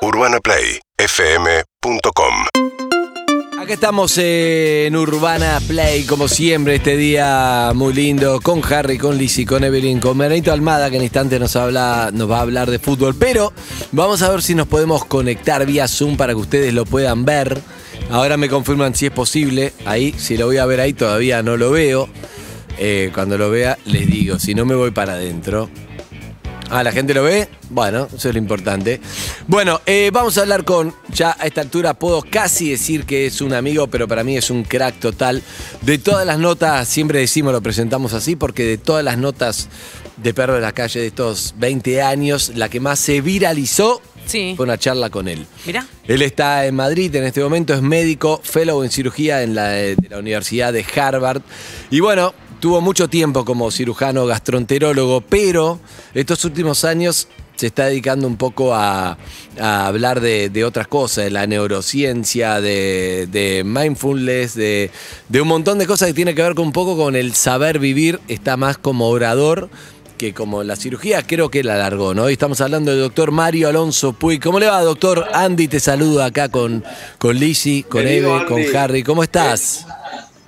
UrbanaPlayFM.com Acá estamos en Urbana Play, como siempre, este día muy lindo, con Harry, con Lizzy, con Evelyn, con Benito Almada, que en instante nos, habla, nos va a hablar de fútbol. Pero vamos a ver si nos podemos conectar vía Zoom para que ustedes lo puedan ver. Ahora me confirman si es posible. Ahí, si lo voy a ver ahí, todavía no lo veo. Eh, cuando lo vea, les digo, si no me voy para adentro. Ah, ¿la gente lo ve? Bueno, eso es lo importante. Bueno, eh, vamos a hablar con, ya a esta altura puedo casi decir que es un amigo, pero para mí es un crack total. De todas las notas, siempre decimos, lo presentamos así, porque de todas las notas de Perro de la Calle de estos 20 años, la que más se viralizó Sí. fue una charla con él. Mira. Él está en Madrid en este momento, es médico, fellow en cirugía en la, de la Universidad de Harvard. Y bueno, tuvo mucho tiempo como cirujano gastroenterólogo, pero estos últimos años se está dedicando un poco a, a hablar de, de otras cosas, de la neurociencia, de, de mindfulness, de, de un montón de cosas que tiene que ver con un poco con el saber vivir. Está más como orador que como la cirugía creo que la alargó, ¿no? Hoy estamos hablando del doctor Mario Alonso Puy. ¿Cómo le va, doctor? Andy te saluda acá con, con Lizzy, con Eve, con. Harry. ¿Cómo estás?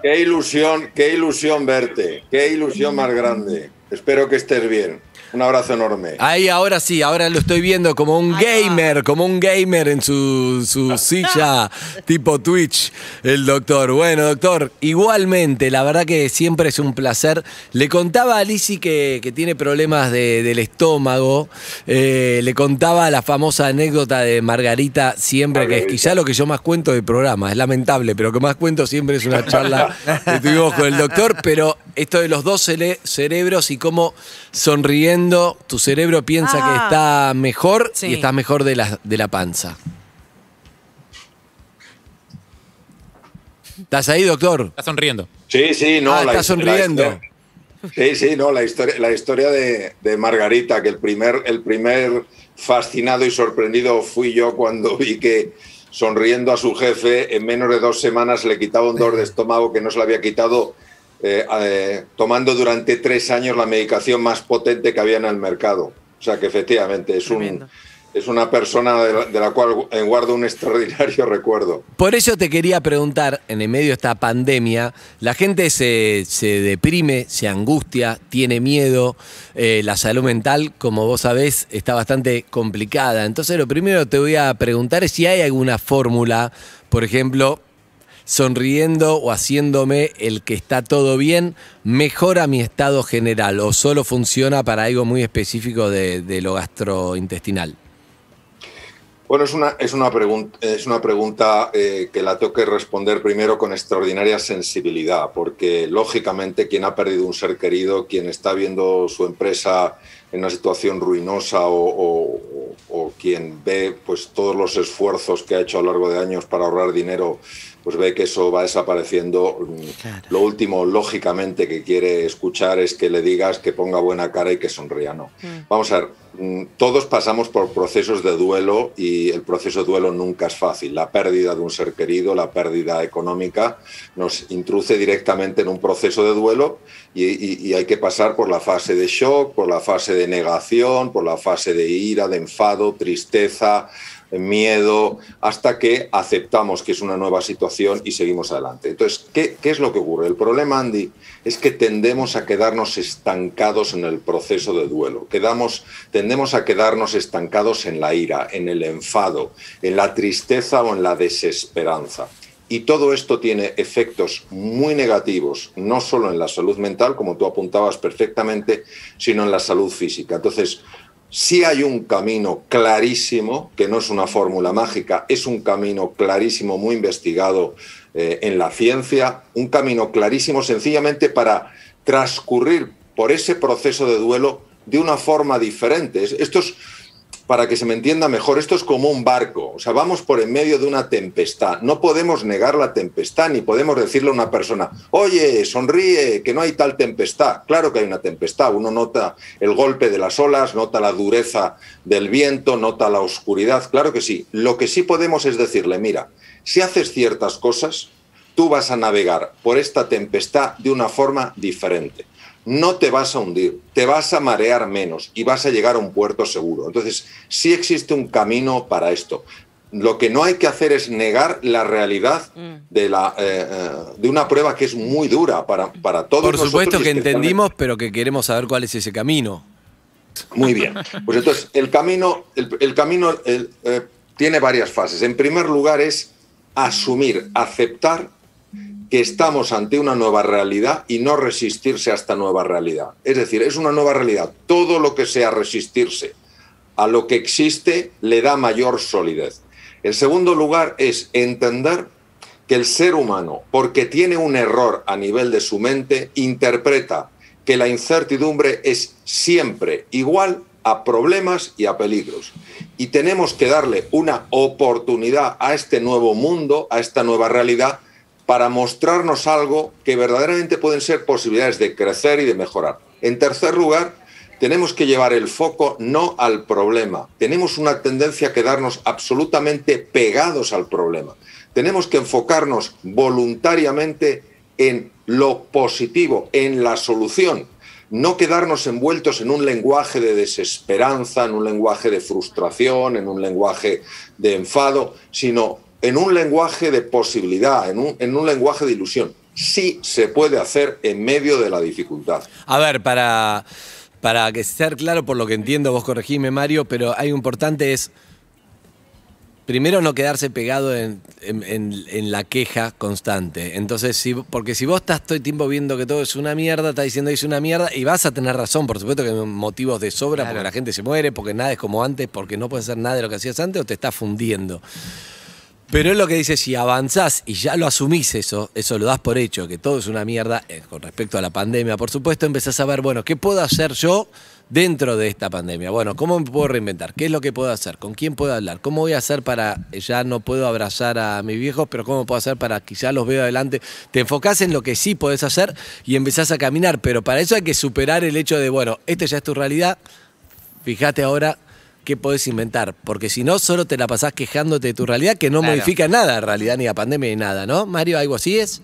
Qué ilusión, qué ilusión verte, qué ilusión más grande. Espero que estés bien. Un abrazo enorme. Ahí ahora sí, ahora lo estoy viendo como un gamer, como un gamer en su, su silla tipo Twitch, el doctor. Bueno, doctor, igualmente, la verdad que siempre es un placer. Le contaba a Lizzy que, que tiene problemas de- del estómago, eh, le contaba la famosa anécdota de Margarita siempre, que es quizá lo que yo más cuento del programa, es lamentable, pero lo que más cuento siempre es una charla que tuvimos con el doctor, pero esto de los dos cerebros y cómo sonriendo tu cerebro piensa que Ah. está mejor Sí. y estás mejor de la, de la panza. ¿Estás ahí, doctor? Está sonriendo. Sí, sí, no. Ah, está sonriendo. historia- sí, sí, no, la historia, la historia de, de Margarita, que el primer, el primer fascinado y sorprendido fui yo cuando vi que sonriendo a su jefe, en menos de dos semanas le quitaba un dolor de estómago que no se le había quitado eh, eh, tomando durante tres años la medicación más potente que había en el mercado. O sea que efectivamente es, un, es una persona de la, de la cual eh, guardo un extraordinario recuerdo. Por eso te quería preguntar, en el medio de esta pandemia, la gente se, se deprime, se angustia, tiene miedo, eh, la salud mental, como vos sabés, está bastante complicada. Entonces lo primero que te voy a preguntar es si hay alguna fórmula, por ejemplo, sonriendo o haciéndome el que está todo bien, mejora mi estado general o solo funciona para algo muy específico de, lo gastrointestinal. Bueno, es una, es una, pregunta, es una pregunta eh, que la tengo que responder primero con extraordinaria sensibilidad, porque lógicamente quien ha perdido un ser querido, quien está viendo su empresa en una situación ruinosa o, o- o quien ve pues, todos los esfuerzos que ha hecho a lo largo de años para ahorrar dinero, pues ve que eso va desapareciendo. Claro. Lo último, lógicamente, que quiere escuchar es que le digas que ponga buena cara y que sonría. No. Vamos a ver, mm, todos pasamos por procesos de duelo y el proceso de duelo nunca es fácil. La pérdida de un ser querido, la pérdida económica, nos introduce directamente en un proceso de duelo y, y- y hay que pasar por la fase de shock, por la fase de negación, por la fase de ira, de enfado, tristeza, miedo, hasta que aceptamos que es una nueva situación y seguimos adelante. Entonces, ¿qué, qué es lo que ocurre? El problema, Andy, es que tendemos a quedarnos estancados en el proceso de duelo. Quedamos, tendemos a quedarnos estancados en la ira, en el enfado, en la tristeza o en la desesperanza. Y todo esto tiene efectos muy negativos, no solo en la salud mental, como tú apuntabas perfectamente, sino en la salud física. Entonces, sí hay un camino clarísimo, que no es una fórmula mágica, es un camino clarísimo, muy investigado eh, en la ciencia, un camino clarísimo sencillamente para transcurrir por ese proceso de duelo de una forma diferente. Es- Esto es, para que se me entienda mejor, esto es como un barco, o sea, vamos por en medio de una tempestad. No podemos negar la tempestad, ni podemos decirle a una persona, oye, sonríe, que no hay tal tempestad. Claro que hay una tempestad, uno nota el golpe de las olas, nota la dureza del viento, nota la oscuridad, claro que sí. Lo que sí podemos es decirle, mira, si haces ciertas cosas, tú vas a navegar por esta tempestad de una forma diferente. No te vas a hundir, te vas a marear menos y vas a llegar a un puerto seguro. Entonces, sí existe un camino para esto. Lo que no hay que hacer es negar la realidad mm. de, la, eh, eh, de una prueba que es muy dura para, para todos Por supuesto que entendimos, pero que queremos saber cuál es ese camino. Muy bien. Pues entonces, el camino, el, camino eh, tiene varias fases. En primer lugar es asumir, aceptar que estamos ante una nueva realidad y no resistirse a esta nueva realidad. Es decir, es una nueva realidad. Todo lo que sea resistirse a lo que existe le da mayor solidez. El segundo lugar es entender que el ser humano, porque tiene un error a nivel de su mente, interpreta que la incertidumbre es siempre igual a problemas y a peligros. Y tenemos que darle una oportunidad a este nuevo mundo, a esta nueva realidad, para mostrarnos algo que verdaderamente pueden ser posibilidades de crecer y de mejorar. En tercer lugar, tenemos que llevar el foco no al problema. Tenemos una tendencia a quedarnos absolutamente pegados al problema. Tenemos que enfocarnos voluntariamente en lo positivo, en la solución. No quedarnos envueltos en un lenguaje de desesperanza, en un lenguaje de frustración, en un lenguaje de enfado, sino en un lenguaje de posibilidad, en un, en un lenguaje de ilusión. Sí se puede hacer en medio de la dificultad. A ver, para, para que ser claro por lo que entiendo, vos corregime Mario, pero un importante es primero no quedarse pegado en, la queja constante. Entonces, si, porque si vos estás todo el tiempo viendo que todo es una mierda, estás diciendo que es una mierda, y vas a tener razón, por supuesto que hay motivos de sobra, porque la gente se muere, porque nada es como antes, porque no puedes hacer nada de lo que hacías antes, o te estás fundiendo. Pero es lo que dice, si avanzás y ya lo asumís eso, eso lo das por hecho, que todo es una mierda eh, con respecto a la pandemia, por supuesto empezás a ver, bueno, ¿qué puedo hacer yo dentro de esta pandemia? Bueno, ¿cómo me puedo reinventar? ¿Qué es lo que puedo hacer? ¿Con quién puedo hablar? ¿Cómo voy a hacer para, ya no puedo abrazar a mis viejos, pero cómo puedo hacer para que ya los veo adelante? Te enfocás en lo que sí podés hacer y empezás a caminar, pero para eso hay que superar el hecho de, bueno, esta ya es tu realidad, fíjate ahora qué podés inventar. Porque si no, solo te la pasás quejándote de tu realidad, que no modifica nada en realidad, ni la pandemia ni nada, ¿no? Mario, ¿algo así es?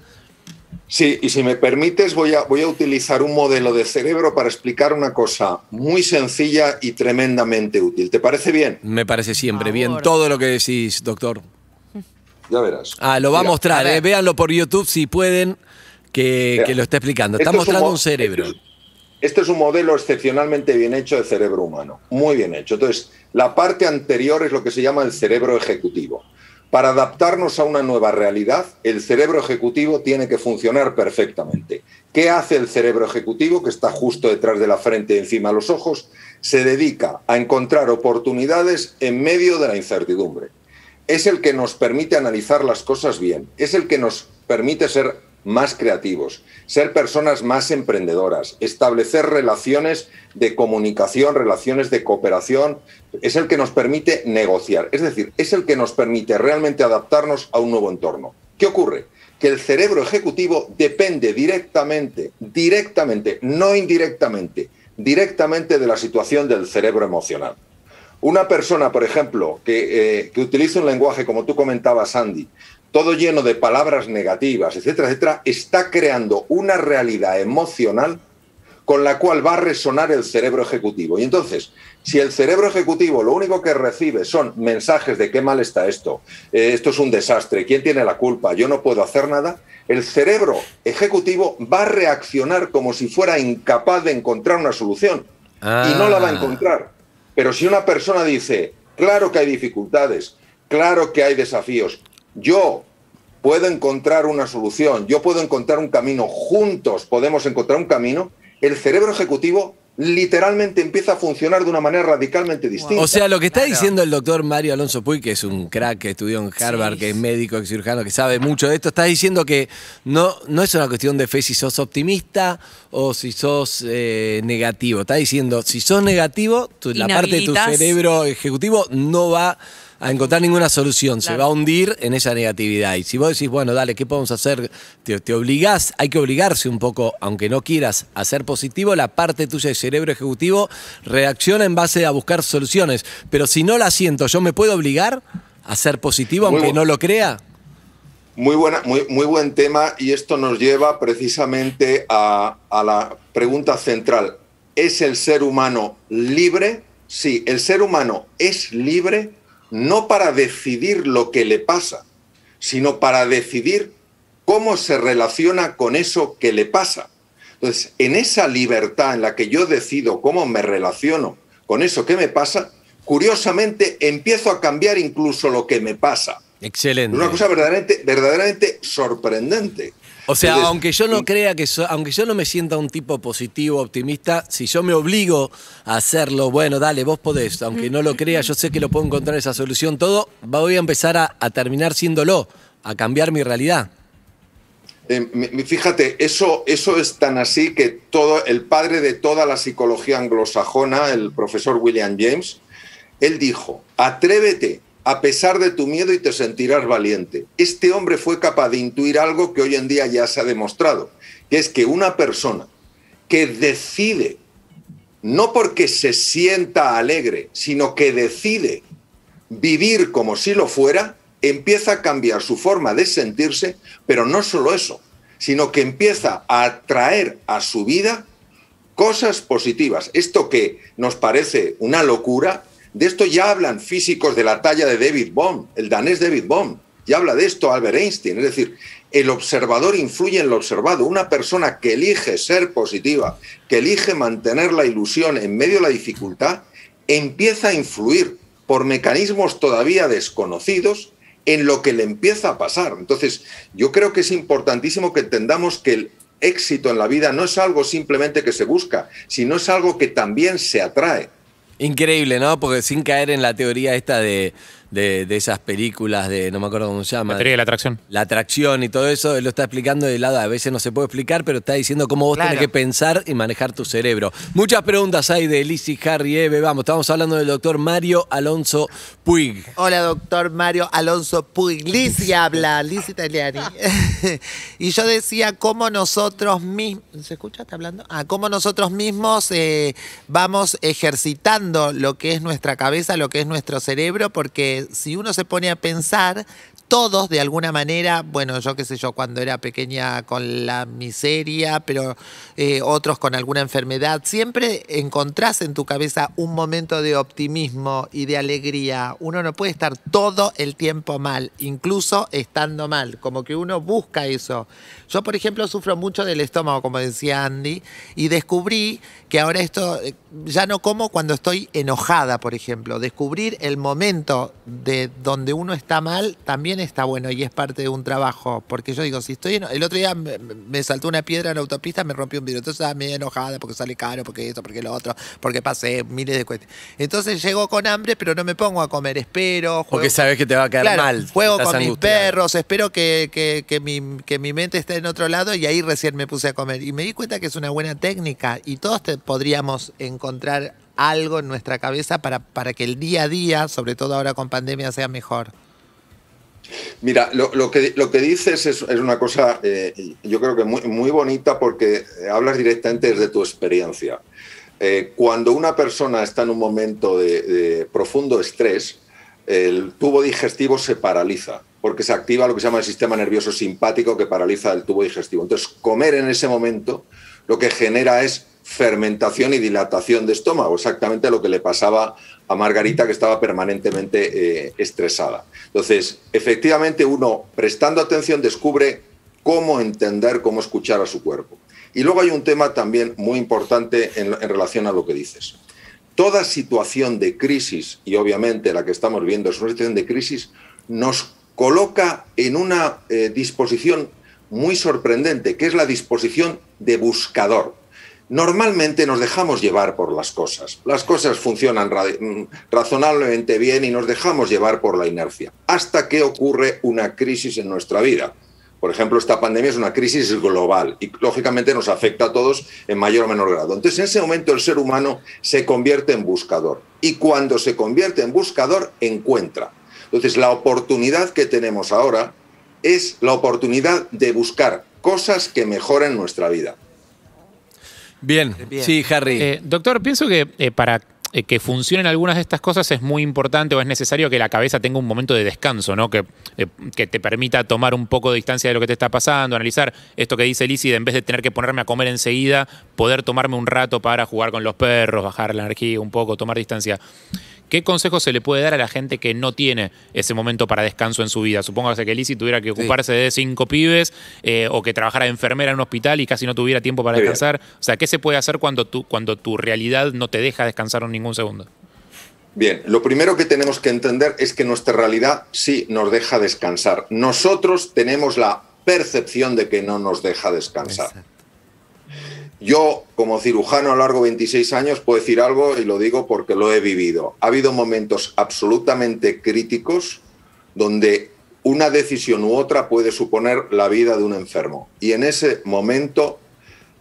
Sí, y si me permites, voy a, voy a utilizar un modelo de cerebro para explicar una cosa muy sencilla y tremendamente útil. ¿Te parece bien? Me parece siempre bien todo lo que decís, doctor. Ya verás. Ah, lo va a mostrar, eh. véanlo por YouTube si pueden, que, lo está explicando. Está mostrando un, cerebro. Este es un modelo excepcionalmente bien hecho de cerebro humano, muy bien hecho. Entonces, la parte anterior es lo que se llama el cerebro ejecutivo. Para adaptarnos a una nueva realidad, el cerebro ejecutivo tiene que funcionar perfectamente. ¿Qué hace el cerebro ejecutivo, que está justo detrás de la frente y encima de los ojos? Se dedica a encontrar oportunidades en medio de la incertidumbre. Es el que nos permite analizar las cosas bien, es el que nos permite ser más creativos, ser personas más emprendedoras, establecer relaciones de comunicación, relaciones de cooperación, es el que nos permite negociar, es decir, es el que nos permite realmente adaptarnos a un nuevo entorno. ¿Qué ocurre? Que el cerebro ejecutivo depende directamente, directamente, no indirectamente, directamente de la situación del cerebro emocional. Una persona, por ejemplo, que, eh, que utiliza un lenguaje, como tú comentabas, Andy, todo lleno de palabras negativas, etcétera, etcétera, está creando una realidad emocional con la cual va a resonar el cerebro ejecutivo. Y entonces, si el cerebro ejecutivo lo único que recibe son mensajes de qué mal está esto, eh, esto es un desastre, ¿quién tiene la culpa? Yo no puedo hacer nada, el cerebro ejecutivo va a reaccionar como si fuera incapaz de encontrar una solución y no la va a ah. encontrar. Pero si una persona dice, claro que hay dificultades, claro que hay desafíos, yo puedo encontrar una solución, yo puedo encontrar un camino, juntos podemos encontrar un camino, el cerebro ejecutivo literalmente empieza a funcionar de una manera radicalmente distinta. O sea, lo que está diciendo el doctor Mario Alonso Puy, que es un crack que estudió en Harvard, que es médico, que cirujano, que sabe mucho de esto, está diciendo que no, no es una cuestión de fe si sos optimista o si sos eh, negativo. Está diciendo, si sos negativo, la parte de tu cerebro ejecutivo no va a encontrar ninguna solución, se va a hundir en esa negatividad. Y si vos decís, bueno, dale, ¿qué podemos hacer? Te, te, obligás, hay que obligarse un poco, aunque no quieras, a ser positivo, la parte tuya del cerebro ejecutivo reacciona en base a buscar soluciones. Pero si no la siento, ¿yo me puedo obligar a ser positivo aunque no lo crea? Muy, buena, muy, muy buen tema y esto nos lleva precisamente a, a la pregunta central. ¿Es el ser humano libre? Sí, el ser humano es libre no para decidir lo que le pasa, sino para decidir cómo se relaciona con eso que le pasa. Entonces, en esa libertad en la que yo decido cómo me relaciono con eso que me pasa, curiosamente empiezo a cambiar incluso lo que me pasa. Excelente. Una cosa verdaderamente, verdaderamente sorprendente. O sea, aunque yo no crea que, aunque yo no me sienta un tipo positivo, optimista, si yo me obligo a hacerlo, bueno, dale, vos podés, aunque no lo crea, yo sé que lo puedo encontrar esa solución, todo, voy a empezar a, terminar siéndolo, a cambiar mi realidad. Eh, fíjate, eso, eso es tan así que todo, el padre de toda la psicología anglosajona, el profesor William James, él dijo, atrévete a pesar de tu miedo y te sentirás valiente. Este hombre fue capaz de intuir algo que hoy en día ya se ha demostrado, que es que una persona que decide, no porque se sienta alegre, sino que decide vivir como si lo fuera, empieza a cambiar su forma de sentirse, pero no solo eso, sino que empieza a atraer a su vida cosas positivas. Esto que nos parece una locura, de esto ya hablan físicos de la talla de David Bohm, el danés David Bohm. Ya habla de esto Albert Einstein. Es decir, el observador influye en lo observado. Una persona que elige ser positiva, que elige mantener la ilusión en medio de la dificultad, empieza a influir por mecanismos todavía desconocidos en lo que le empieza a pasar. Entonces, yo creo que es importantísimo que entendamos que el éxito en la vida no es algo simplemente que se busca, sino es algo que también se atrae. Increíble, ¿no? Porque sin caer en la teoría esta de de, esas películas de, no me acuerdo cómo se llama. La teoría de la atracción. La atracción y todo eso, él lo está explicando de lado, a veces no se puede explicar, pero está diciendo cómo vos tenés que pensar y manejar tu cerebro. Muchas preguntas hay de Lizzie, Harry, Eve, vamos, estamos hablando del doctor Mario Alonso Puig. Hola, doctor Mario Alonso Puig. Lizzie habla, Lizzie Italiani. y yo decía cómo nosotros mismos, ¿se escucha? ¿Está hablando? Ah, cómo nosotros mismos eh, vamos ejercitando lo que es nuestra cabeza, lo que es nuestro cerebro, porque si uno se pone a pensar, todos de alguna manera, bueno, yo qué sé yo, cuando era pequeña con la miseria, pero eh, otros con alguna enfermedad, siempre encontrás en tu cabeza un momento de optimismo y de alegría. Uno no puede estar todo el tiempo mal, incluso estando mal, como que uno busca eso. Yo, por ejemplo, sufro mucho del estómago, como decía Andy, y descubrí que ahora esto eh, ya no como cuando estoy enojada, por ejemplo. Descubrir el momento de donde uno está mal también está bueno y es parte de un trabajo. Porque yo digo, si estoy. El otro día me, saltó una piedra en la autopista, me rompió un vidrio. Entonces estaba medio enojada porque sale caro, porque esto, porque lo otro, porque pasé miles de cuestiones. Entonces llego con hambre, pero no me pongo a comer. Espero. porque sabes que te va a quedar mal. Juego con mis perros, espero que, que, que, mi, que mi mente esté en otro lado y ahí recién me puse a comer. Y me di cuenta que es una buena técnica y todos podríamos encontrar algo en nuestra cabeza para, para que el día a día, sobre todo ahora con pandemia, sea mejor. Mira, lo, que, lo que dices es, una cosa, eh, yo creo que muy, muy bonita porque hablas directamente desde tu experiencia. Eh, cuando una persona está en un momento de, profundo estrés, el tubo digestivo se paraliza porque se activa lo que se llama el sistema nervioso simpático que paraliza el tubo digestivo. Entonces, comer en ese momento lo que genera es fermentación y dilatación de estómago, exactamente lo que le pasaba a Margarita, que estaba permanentemente eh, estresada. Entonces, efectivamente, uno, prestando atención, descubre cómo entender, cómo escuchar a su cuerpo. Y luego hay un tema también muy importante en, relación a lo que dices. Toda situación de crisis, y obviamente la que estamos viendo es una situación de crisis, nos coloca en una eh, disposición muy sorprendente, que es la disposición de buscador. Normalmente nos dejamos llevar por las cosas. Las cosas funcionan mm, razonablemente bien y nos dejamos llevar por la inercia, hasta que ocurre una crisis en nuestra vida. Por ejemplo, esta pandemia es una crisis global y lógicamente nos afecta a todos en mayor o menor grado. Entonces, en ese momento el ser humano se convierte en buscador y cuando se convierte en buscador, encuentra. Entonces, la oportunidad que tenemos ahora es la oportunidad de buscar cosas que mejoren nuestra vida. Bien, sí, Harry. Eh, doctor, pienso que eh, para eh, que funcionen algunas de estas cosas es muy importante o es necesario que la cabeza tenga un momento de descanso, ¿no? Que, eh, que te permita tomar un poco de distancia de lo que te está pasando, analizar esto que dice Lizzie, de en vez de tener que ponerme a comer enseguida, poder tomarme un rato para jugar con los perros, bajar la energía un poco, tomar distancia. ¿Qué consejo se le puede dar a la gente que no tiene ese momento para descanso en su vida? Supóngase que Lizzie tuviera que ocuparse de cinco pibes eh, o que trabajara de enfermera en un hospital y casi no tuviera tiempo para descansar. O sea, ¿qué se puede hacer cuando tu, cuando tu realidad no te deja descansar en ningún segundo? Bien, lo primero que tenemos que entender es que nuestra realidad sí nos deja descansar. Nosotros tenemos la percepción de que no nos deja descansar. Yo, como cirujano a lo largo de 26 años, puedo decir algo y lo digo porque lo he vivido. Ha habido momentos absolutamente críticos donde una decisión u otra puede suponer la vida de un enfermo. Y en ese momento,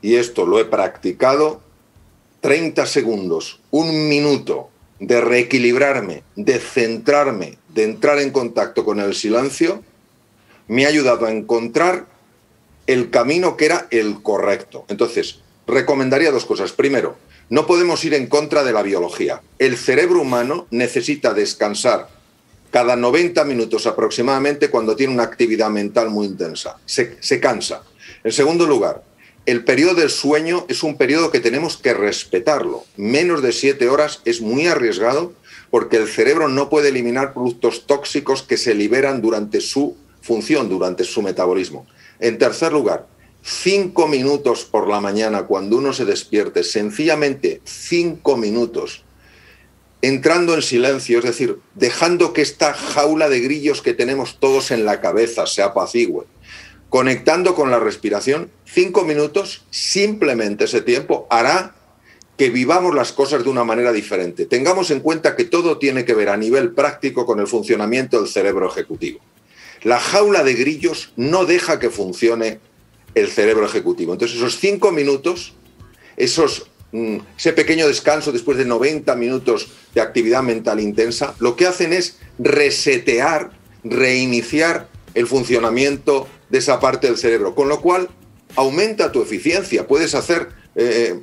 y esto lo he practicado, 30 segundos, un minuto de reequilibrarme, de centrarme, de entrar en contacto con el silencio, me ha ayudado a encontrar el camino que era el correcto. Entonces, recomendaría dos cosas. Primero, no podemos ir en contra de la biología. El cerebro humano necesita descansar cada 90 minutos aproximadamente cuando tiene una actividad mental muy intensa. Se, cansa. En segundo lugar, el periodo del sueño es un periodo que tenemos que respetarlo. Menos de siete horas es muy arriesgado porque el cerebro no puede eliminar productos tóxicos que se liberan durante su función, durante su metabolismo. En tercer lugar, cinco minutos por la mañana cuando uno se despierte, sencillamente cinco minutos, entrando en silencio, es decir, dejando que esta jaula de grillos que tenemos todos en la cabeza se apacigüe, conectando con la respiración, cinco minutos, simplemente ese tiempo hará que vivamos las cosas de una manera diferente. Tengamos en cuenta que todo tiene que ver a nivel práctico con el funcionamiento del cerebro ejecutivo. La jaula de grillos no deja que funcione el cerebro ejecutivo. Entonces, esos cinco minutos, esos, mm, ese pequeño descanso después de 90 minutos de actividad mental intensa, lo que hacen es resetear, reiniciar el funcionamiento de esa parte del cerebro, con lo cual aumenta tu eficiencia, puedes hacer eh,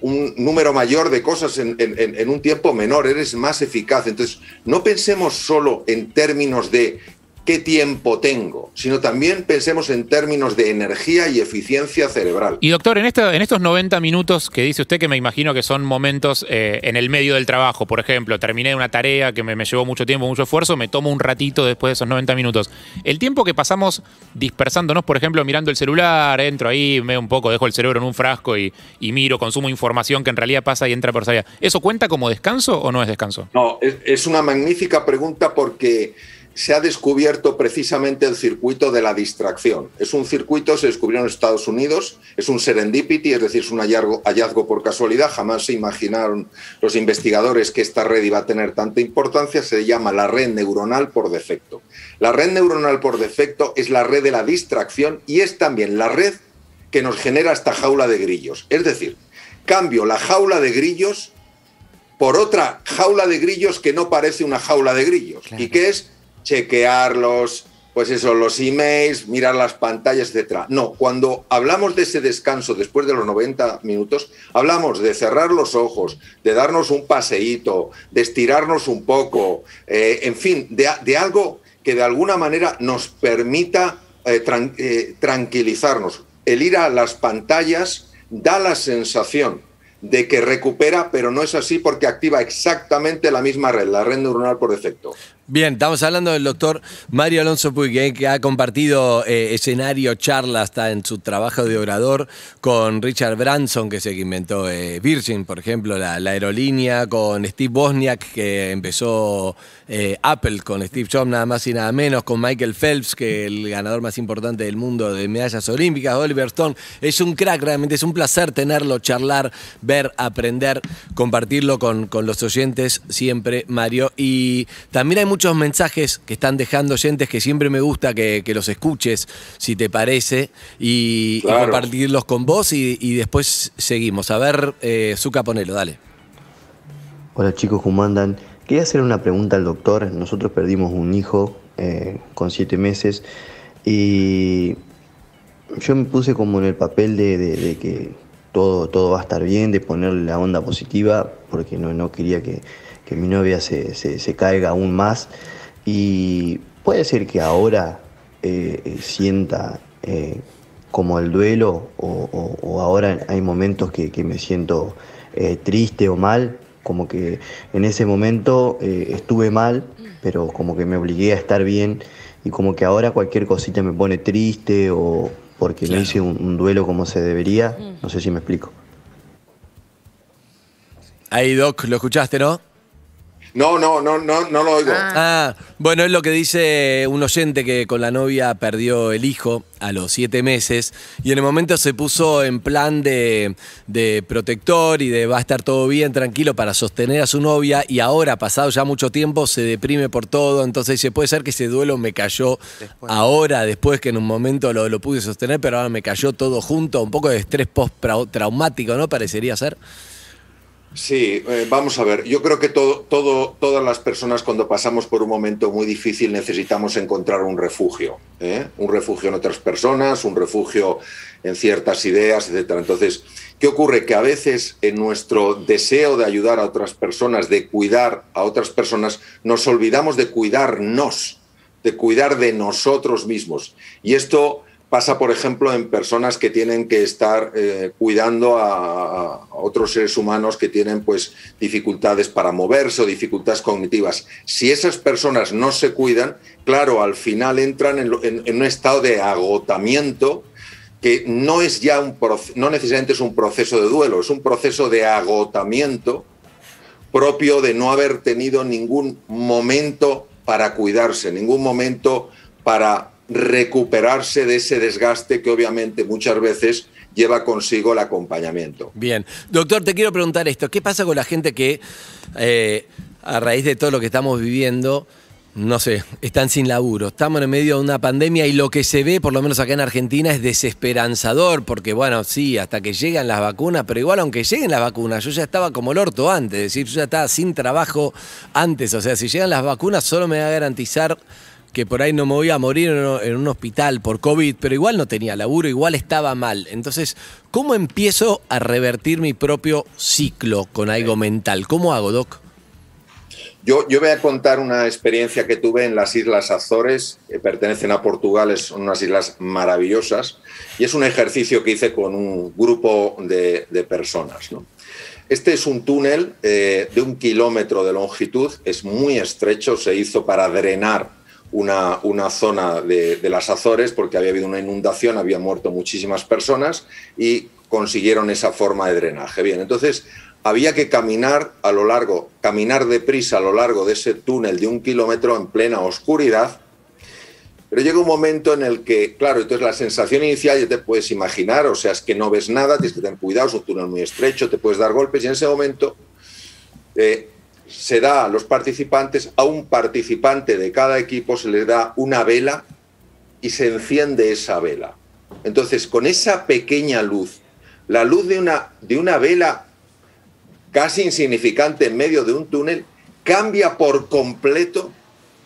un número mayor de cosas en, en, un tiempo menor, eres más eficaz. Entonces, no pensemos solo en términos de qué tiempo tengo, sino también pensemos en términos de energía y eficiencia cerebral. Y doctor, en, en estos 90 minutos que dice usted, que me imagino que son momentos eh, en el medio del trabajo, por ejemplo, terminé una tarea que me, llevó mucho tiempo, mucho esfuerzo, me tomo un ratito después de esos 90 minutos. El tiempo que pasamos dispersándonos, por ejemplo, mirando el celular, entro ahí, me un poco, dejo el cerebro en un frasco y, miro, consumo información que en realidad pasa y entra por allá. ¿Eso cuenta como descanso o no es descanso? No, es una magnífica pregunta porque se ha descubierto precisamente el circuito de la distracción. Es un circuito, se descubrió en Estados Unidos, es un serendipity, es decir, es un hallazgo, hallazgo, por casualidad. Jamás se imaginaron los investigadores que esta red iba a tener tanta importancia. Se llama la red neuronal por defecto. La red neuronal por defecto es la red de la distracción y es también la red que nos genera esta jaula de grillos. Es decir, cambio la jaula de grillos por otra jaula de grillos que no parece una jaula de grillos y que es chequearlos, pues eso, los emails, mirar las pantallas, etcétera. No, cuando hablamos de ese descanso después de los 90 minutos, hablamos de cerrar los ojos, de darnos un paseíto, de estirarnos un poco, eh, en fin, de, algo que de alguna manera nos permita eh, eh, tranquilizarnos. El ir a las pantallas da la sensación de que recupera, pero no es así porque activa exactamente la misma red, la red neuronal por defecto. Bien, estamos hablando del doctor Mario Alonso Puig, eh, que ha compartido eh, escenario, charla hasta en su trabajo de orador con Richard Branson, que que inventó eh, Virgin, por ejemplo, la, aerolínea, con Steve Bosniak, que empezó Apple con Steve Jobs, nada más y nada menos, con Michael Phelps, que es el ganador más importante del mundo de medallas olímpicas, Oliver Stone. Es un crack, realmente es un placer tenerlo, charlar, ver, aprender, compartirlo con, con los oyentes siempre, Mario. Y también hay muchos mensajes que están dejando oyentes que siempre me gusta que, los escuches, si te parece, y, compartirlos con vos y, después seguimos. A ver, eh, Zuka, ponelo, dale. Hola chicos, ¿cómo andan? Quería hacer una pregunta al doctor. Nosotros perdimos un hijo eh, con siete meses y yo me puse como en el papel de, que todo, todo va a estar bien, de ponerle la onda positiva, porque no, no quería que, que mi novia se, se- se caiga aún más. Y puede ser que ahora eh, eh, sienta eh, como el duelo o, o- o ahora hay momentos que, que me siento eh, triste o mal, como que en ese momento estuve mal, pero como que me obligué a estar bien y como que ahora cualquier cosita me pone triste o porque no hice un, un duelo como se debería, no sé si me explico. Ahí, Doc, lo escuchaste, ¿no? No, no, no, no, no lo oigo. Ah, bueno, es lo que dice un oyente que con la novia perdió el hijo a los siete meses y en el momento se puso en plan de, de protector y de va a estar todo bien, tranquilo para sostener a su novia y ahora, pasado ya mucho tiempo, se deprime por todo, entonces dice, puede ser que ese duelo me cayó ahora, después que en un momento lo, lo pude sostener, pero ahora me cayó todo junto, un poco de estrés post-traumático, ¿no? Parecería ser. Sí, eh, vamos a ver. Yo creo que todo, todo, todas las personas cuando pasamos por un momento muy difícil necesitamos encontrar un refugio. ¿eh? Un refugio en otras personas, un refugio en ciertas ideas, etc. Entonces, ¿qué ocurre? Que a veces en nuestro deseo de ayudar a otras personas, de cuidar a otras personas, nos olvidamos de cuidarnos, de cuidar de nosotros mismos. Y esto pasa, por ejemplo, en personas que tienen que estar eh, cuidando a, otros seres humanos que tienen pues, dificultades para moverse o dificultades cognitivas. Si esas personas no se cuidan, claro, al final entran en, en, en un estado de agotamiento que no es ya un no necesariamente es un proceso de duelo, es un proceso de agotamiento propio de no haber tenido ningún momento para cuidarse, ningún momento para recuperarse de ese desgaste que obviamente muchas veces lleva consigo el acompañamiento. Bien. Doctor, te quiero preguntar esto. ¿Qué pasa con la gente que, eh, a raíz de todo lo que estamos viviendo, no sé, están sin laburo? Estamos en medio de una pandemia y lo que se ve, por lo menos acá en Argentina, es desesperanzador, porque bueno, sí, hasta que llegan las vacunas, pero igual aunque lleguen las vacunas, yo ya estaba como el orto antes, es decir, yo ya estaba sin trabajo antes. O sea, si llegan las vacunas, solo me va a garantizar que por ahí no me voy a morir en un hospital por COVID, pero igual no tenía laburo, igual estaba mal. Entonces, ¿cómo empiezo a revertir mi propio ciclo con algo mental? ¿Cómo hago, Doc? Yo, yo voy a contar una experiencia que tuve en las Islas Azores, que pertenecen a Portugal, son unas islas maravillosas, y es un ejercicio que hice con un grupo de, de personas. ¿no? Este es un túnel eh, de un kilómetro de longitud, es muy estrecho, se hizo para drenar una, zona de, de, las Azores porque había habido una inundación, había muerto muchísimas personas y consiguieron esa forma de drenaje. Bien, entonces había que caminar a lo largo, caminar deprisa a lo largo de ese túnel de un kilómetro en plena oscuridad. Pero llega un momento en el que, claro, entonces la sensación inicial ya te puedes imaginar, o sea, es que no ves nada, tienes que tener cuidado, es un túnel muy estrecho, te puedes dar golpes y en ese momento eh, se da a los participantes, a un participante de cada equipo se le da una vela y se enciende esa vela. Entonces, con esa pequeña luz, la luz de una, de una vela casi insignificante en medio de un túnel, cambia por completo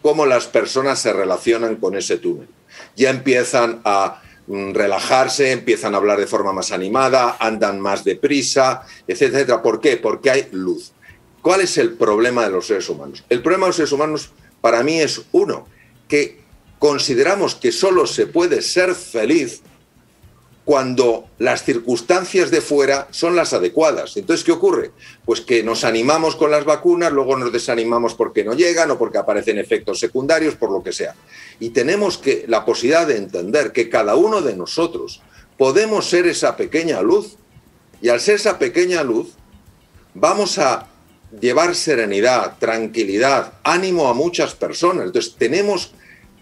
cómo las personas se relacionan con ese túnel. Ya empiezan a relajarse, empiezan a hablar de forma más animada, andan más deprisa, etcétera, etcétera. ¿Por qué? Porque hay luz. ¿Cuál es el problema de los seres humanos? El problema de los seres humanos para mí es uno, que consideramos que solo se puede ser feliz cuando las circunstancias de fuera son las adecuadas. Entonces, ¿qué ocurre? Pues que nos animamos con las vacunas, luego nos desanimamos porque no llegan o porque aparecen efectos secundarios, por lo que sea. Y tenemos que la posibilidad de entender que cada uno de nosotros podemos ser esa pequeña luz y al ser esa pequeña luz vamos a llevar serenidad, tranquilidad, ánimo a muchas personas. Entonces tenemos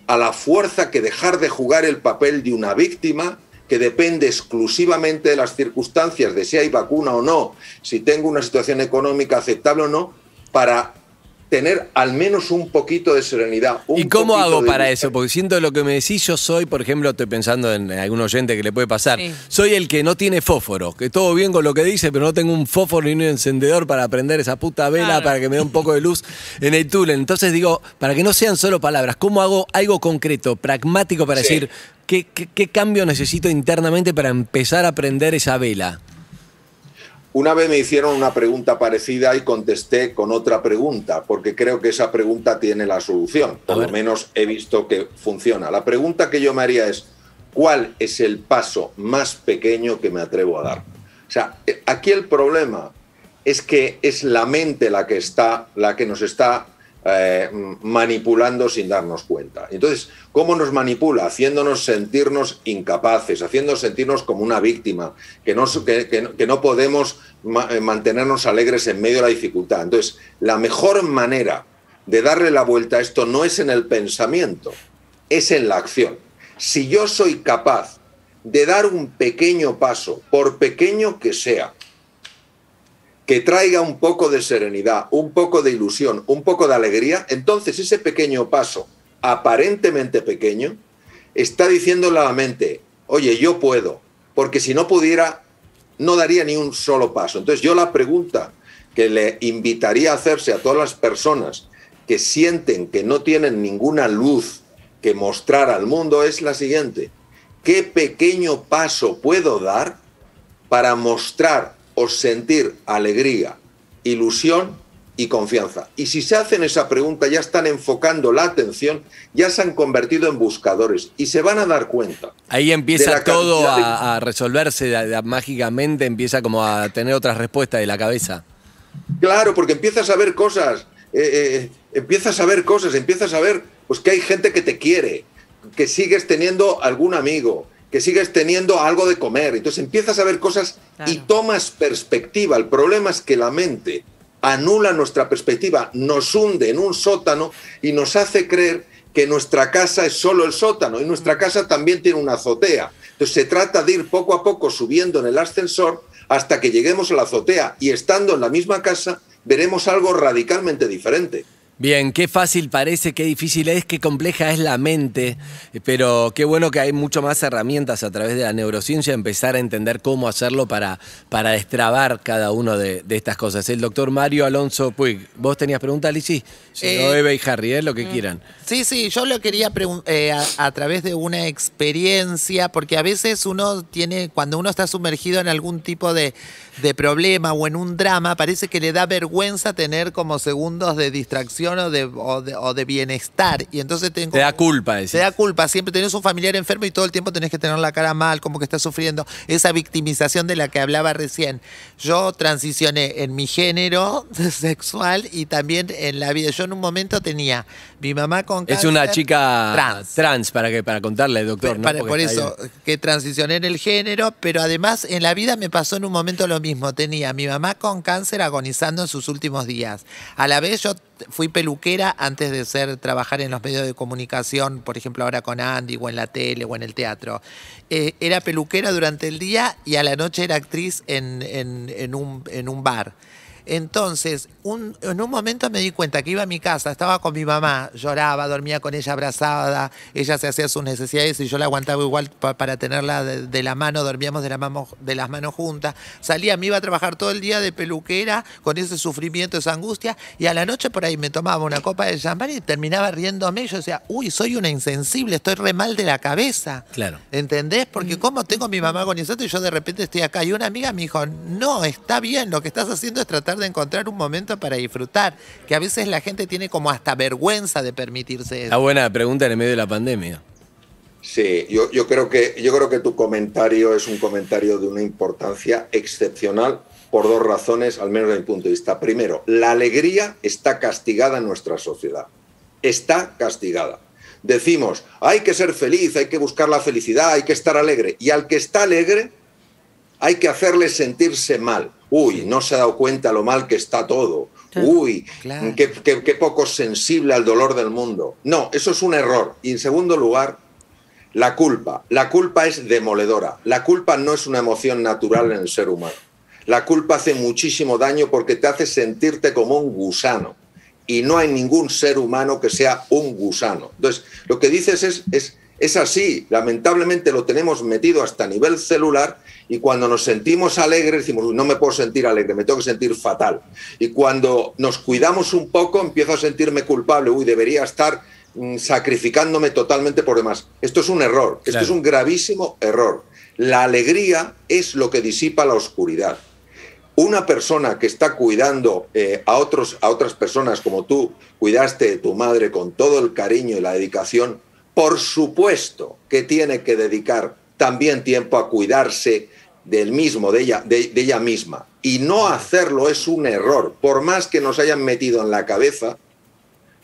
a la fuerza que dejar de jugar el papel de una víctima que depende exclusivamente de las circunstancias, de si hay vacuna o no, si tengo una situación económica aceptable o no, para tener al menos un poquito de serenidad. ¿Y cómo hago para eso? Porque siento lo que me decís, yo soy, por ejemplo, estoy pensando en algún oyente que le puede pasar, sí. soy el que no tiene fósforo, que todo bien con lo que dice, pero no tengo un fósforo ni un encendedor para prender esa puta vela, claro. para que me dé un poco de luz en el túnel. Entonces digo, para que no sean solo palabras, ¿cómo hago algo concreto, pragmático para sí. decir qué, qué, qué cambio necesito internamente para empezar a prender esa vela? Una vez me hicieron una pregunta parecida y contesté con otra pregunta, porque creo que esa pregunta tiene la solución. Por lo menos he visto que funciona. La pregunta que yo me haría es, ¿cuál es el paso más pequeño que me atrevo a dar? O sea, eh, aquí el problema es que es la mente la que, está, la que nos está eh, manipulando sin darnos cuenta. Entonces, ¿cómo nos manipula? Haciéndonos sentirnos incapaces, haciéndonos sentirnos como una víctima, que no, que, no podemos eh, mantenernos alegres en medio de la dificultad. Entonces, la mejor manera de darle la vuelta a esto no es en el pensamiento, es en la acción. Si yo soy capaz de dar un pequeño paso, por pequeño que sea, que traiga un poco de serenidad, un poco de ilusión, un poco de alegría, entonces ese pequeño paso, aparentemente pequeño, está diciéndole a la mente, oye, yo puedo, porque si no pudiera, no daría ni un solo paso. Entonces yo la pregunta que le invitaría a hacerse a todas las personas que sienten que no tienen ninguna luz que mostrar al mundo es la siguiente. ¿Qué pequeño paso puedo dar para mostrar o sentir alegría, ilusión y confianza. Y si se hacen esa pregunta, ya están enfocando la atención, ya se han convertido en buscadores y se van a dar cuenta. Ahí empieza todo a, resolverse mágicamente, empieza como a tener otras respuestas de la cabeza. Claro, porque empiezas a ver cosas, eh, eh, empiezas a ver cosas, empiezas a ver pues, que hay gente que te quiere, que sigues teniendo algún amigo, que sigues teniendo algo de comer. Entonces empiezas a ver cosas y tomas perspectiva. El problema es que la mente anula nuestra perspectiva, nos hunde en un sótano y nos hace creer que nuestra casa es solo el sótano y nuestra mm. casa también tiene una azotea. Entonces se trata de ir poco a poco subiendo en el ascensor hasta que lleguemos a la azotea y estando en la misma casa veremos algo radicalmente diferente. Bien, qué fácil parece, qué difícil es, qué compleja es la mente, pero qué bueno que hay mucho más herramientas a través de la neurociencia, empezar a entender cómo hacerlo para, para destrabar cada una de, estas cosas. El doctor Mario Alonso Puig, ¿vos tenías pregunta, Lizzy? Si no, eh, Eva y Harry, ¿eh? lo que mm. quieran. Sí, sí, yo lo quería eh, a, través de una experiencia, porque a veces uno tiene, cuando uno está sumergido en algún tipo de, de problema o en un drama, parece que le da vergüenza tener como segundos de distracción o de, o de, bienestar. Y entonces tengo, Te da culpa, Te da culpa. Siempre tenés un familiar enfermo y todo el tiempo tenés que tener la cara mal, como que estás sufriendo. Esa victimización de la que hablaba recién. Yo transicioné en mi género sexual y también en la vida. Yo en un momento tenía mi mamá con cáncer. Es una chica trans, para, que, para contarle, doctor. por eso, que transicioné en el género, pero además en la vida me pasó en un momento lo mismo. Tenía mi mamá con cáncer agonizando en sus últimos días. A la vez yo fui peluquera antes de ser trabajar en los medios de comunicación, por ejemplo ahora con Andy o en la tele o en el teatro. Eh, era peluquera durante el día y a la noche era actriz en, en, un, en un bar. Entonces, en un momento me di cuenta que iba a mi casa, estaba con mi mamá, lloraba, dormía con ella abrazada, ella se hacía sus necesidades y yo la aguantaba igual para tenerla de, la mano, dormíamos de, la de las manos juntas. Salía, me iba a trabajar todo el día de peluquera con ese sufrimiento, esa angustia, y a la noche por ahí me tomaba una copa de champán y terminaba riéndome. Y yo decía, uy, soy una insensible, estoy re mal de la cabeza. Claro. ¿Entendés? Porque como tengo a mi mamá agonizando y yo de repente estoy acá. Y una amiga me dijo, no, está bien, lo que estás haciendo es tratar de encontrar un momento para disfrutar, que a veces la gente tiene como hasta vergüenza de permitirse eso. La buena pregunta en el medio de la pandemia. Sí, yo, yo, creo que, yo creo que tu comentario es un comentario de una importancia excepcional por dos razones, al menos desde mi punto de vista. Primero, la alegría está castigada en nuestra sociedad. Está castigada. Decimos, hay que ser feliz, hay que buscar la felicidad, hay que estar alegre. Y al que está alegre, hay que hacerle sentirse mal. Uy, no se ha dado cuenta lo mal que está todo. Uy, qué, poco sensible al dolor del mundo. No, eso es un error. Y en segundo lugar, la culpa. La culpa es demoledora. La culpa no es una emoción natural en el ser humano. La culpa hace muchísimo daño porque te hace sentirte como un gusano. Y no hay ningún ser humano que sea un gusano. Entonces, lo que dices es, es es así, lamentablemente lo tenemos metido hasta nivel celular y cuando nos sentimos alegres decimos, no me puedo sentir alegre, me tengo que sentir fatal. Y cuando nos cuidamos un poco empiezo a sentirme culpable, uy, debería estar mm, sacrificándome totalmente por demás. Esto es un error, esto es un gravísimo error. La alegría es lo que disipa la oscuridad. una persona que está cuidando eh, a, otros, a otras personas como tú cuidaste de tu madre con todo el cariño y la dedicación, por supuesto que tiene que dedicar también tiempo a cuidarse del mismo, de ella, de, de ella misma. Y no hacerlo es un error, por más que nos hayan metido en la cabeza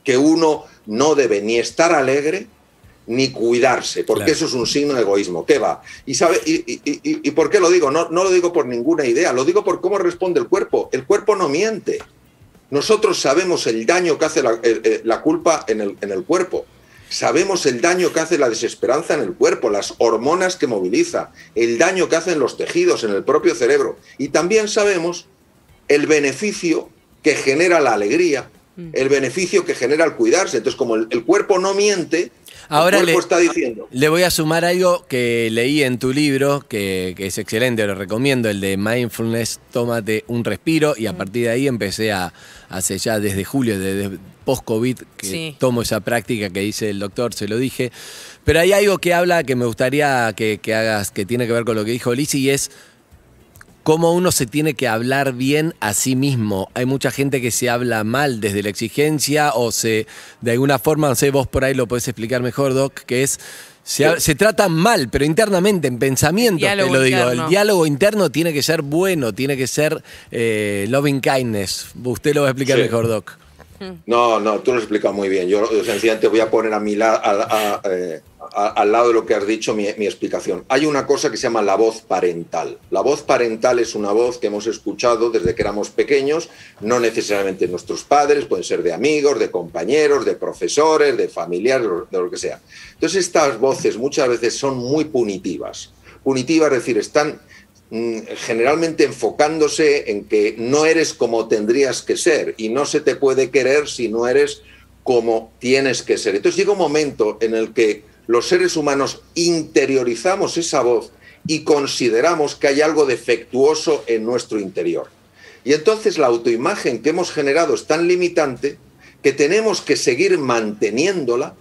que uno no debe ni estar alegre ni cuidarse, porque Claro. eso es un signo de egoísmo. ¿Qué va? ¿Y, sabe, y, y- y- y por qué lo digo? No, no lo digo por ninguna idea, lo digo por cómo responde el cuerpo. El cuerpo no miente. Nosotros sabemos el daño que hace la, el- el- la culpa en el, en el cuerpo. Sabemos el daño que hace la desesperanza en el cuerpo, las hormonas que moviliza, el daño que hacen los tejidos en el propio cerebro. Y también sabemos el beneficio que genera la alegría, el beneficio que genera el cuidarse. Entonces, como el, el cuerpo no miente, Ahora el cuerpo le- está diciendo. Le voy a sumar algo que leí en tu libro, que, que es excelente, lo recomiendo, el de Mindfulness, tómate un respiro, y a partir de ahí empecé a, hace ya desde julio, desde post-COVID, que Sí. tomo esa práctica que dice el doctor, se lo dije. Pero hay algo que habla que me gustaría que, que hagas, que tiene que ver con lo que dijo Lizzy, y es cómo uno se tiene que hablar bien a sí mismo. Hay mucha gente que se habla mal desde la exigencia o se, de alguna forma, no sé, vos por ahí lo podés explicar mejor, Doc, que es, se, tratan mal, pero internamente, en pensamientos, te lo digo. interno. El diálogo interno tiene que ser bueno, tiene que ser eh, loving kindness. Usted lo va a explicar Sí. mejor, Doc. No, no, tú lo has explicado muy bien. Yo sencillamente voy a poner a mi la- eh, al lado de lo que has dicho mi, mi explicación. Hay una cosa que se llama la voz parental. La voz parental es una voz que hemos escuchado desde que éramos pequeños, no necesariamente nuestros padres, pueden ser de amigos, de compañeros, de profesores, de familiares, de lo que sea. Entonces estas voces muchas veces son muy punitivas. Punitivas, es decir, están generalmente enfocándose en que no eres como tendrías que ser y no se te puede querer si no eres como tienes que ser. Entonces llega un momento en el que los seres humanos interiorizamos esa voz y consideramos que hay algo defectuoso en nuestro interior. Y entonces la autoimagen que hemos generado es tan limitante que tenemos que seguir manteniéndola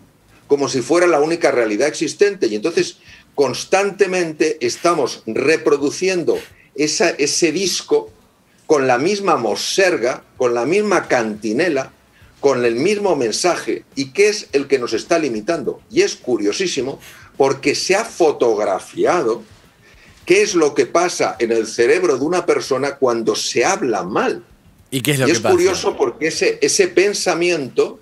como si fuera la única realidad existente. Y entonces constantemente estamos reproduciendo esa- ese disco con la misma moserga, con la misma cantinela, con el mismo mensaje. ¿Y qué es el que nos está limitando? Y es curiosísimo porque se ha fotografiado qué es lo que pasa en el cerebro de una persona cuando se habla mal. ¿Y qué es lo Y que es pasa? curioso porque ese, ese pensamiento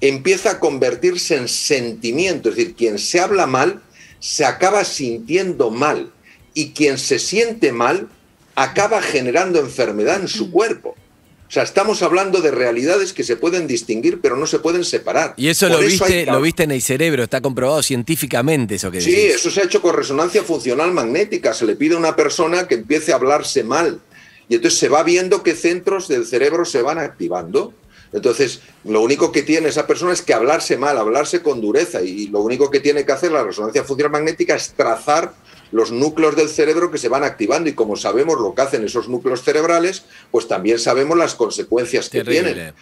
empieza a convertirse en sentimiento. Es decir, quien se habla mal se acaba sintiendo mal. Y quien se siente mal acaba generando enfermedad en su cuerpo. O sea, estamos hablando de realidades que se pueden distinguir, pero no se pueden separar. Y eso, Por lo, hay viste, que- lo viste en el cerebro, está comprobado científicamente eso que Sí, decís. eso se ha hecho con resonancia funcional magnética. Se le pide a una persona que empiece a hablarse mal. Y entonces se va viendo qué centros del cerebro se van activando. Entonces, lo único que tiene esa persona es que hablarse mal, hablarse con dureza. Y lo único que tiene que hacer la resonancia funcional magnética es trazar los núcleos del cerebro que se van activando. Y como sabemos lo que hacen esos núcleos cerebrales, pues también sabemos las consecuencias que Terrible. tienen.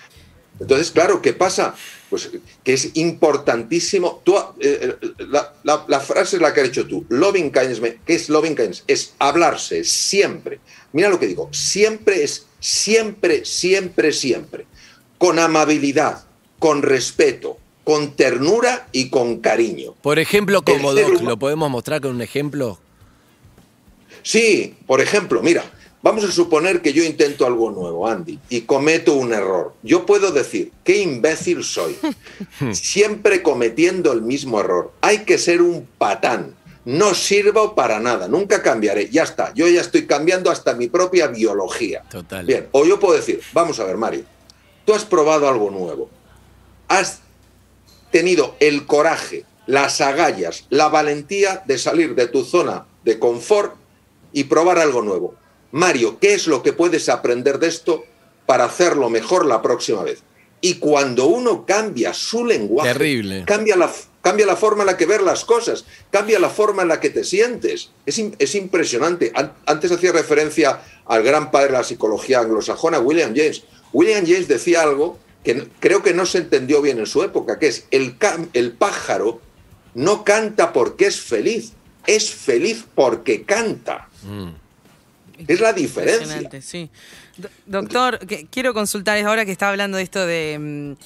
Entonces, claro, ¿qué pasa? Pues que es importantísimo. Tú, eh, la, la- la frase es la que has dicho tú. Loving kindness, ¿qué es loving kindness? Es hablarse siempre. Mira lo que digo. Siempre es siempre, siempre, siempre. Con amabilidad, con respeto, con ternura y con cariño. Por ejemplo, como Doc, ¿lo podemos mostrar con un ejemplo? Sí, por ejemplo, mira, vamos a suponer que yo intento algo nuevo, Andy, y cometo un error. Yo puedo decir, qué imbécil soy, siempre cometiendo el mismo error. Hay que ser un patán. No sirvo para nada, nunca cambiaré. Ya está, yo ya estoy cambiando hasta mi propia biología. Total. Bien, o yo puedo decir, vamos a ver, Mario, tú has probado algo nuevo. Has tenido el coraje, las agallas, la valentía de salir de tu zona de confort y probar algo nuevo. Mario, ¿qué es lo que puedes aprender de esto para hacerlo mejor la próxima vez? Y cuando uno cambia su lenguaje, Terrible. Cambia, la, cambia la forma en la que ver las cosas, cambia la forma en la que te sientes. Es, im- es impresionante. An- Antes hacía referencia al gran padre de la psicología anglosajona, William James. William James decía algo que creo que no se entendió bien en su época, que es el, el pájaro no canta porque es feliz, es feliz porque canta. Es la diferencia. Sí. Do- doctor, que- quiero consultar ahora que estaba hablando de esto de, mm, de-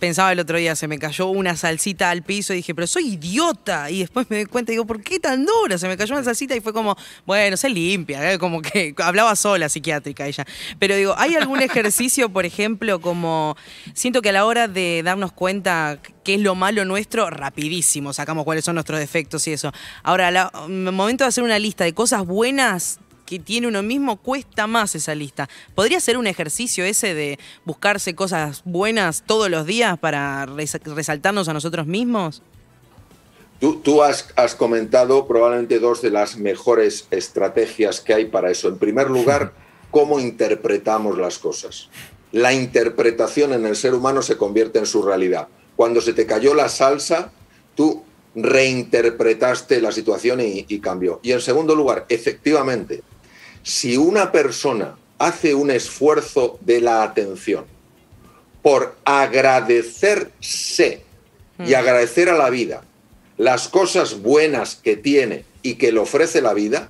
Pensaba el otro día, se me cayó una salsita al piso y dije, pero soy idiota. Y después me di cuenta y digo, ¿por qué tan dura? Se me cayó una salsita y fue como, bueno, se limpia. ¿eh? Como que hablaba sola, psiquiátrica ella. Pero digo, ¿hay algún ejercicio, por ejemplo, como. Siento que a la hora de darnos cuenta qué es lo malo nuestro, rapidísimo, sacamos cuáles son nuestros defectos y eso. Ahora, al momento de hacer una lista de cosas buenas que tiene uno mismo, cuesta más esa lista. ¿Podría ser un ejercicio ese de buscarse cosas buenas todos los días para res- resaltarnos a nosotros mismos? Tú, tú has, has comentado probablemente dos de las mejores estrategias que hay para eso. En primer lugar, cómo interpretamos las cosas. La interpretación en el ser humano se convierte en su realidad. Cuando se te cayó la salsa, tú reinterpretaste la situación y, y cambió. Y en segundo lugar, efectivamente, si una persona hace un esfuerzo de la atención por agradecerse y agradecer a la vida las cosas buenas que tiene y que le ofrece la vida,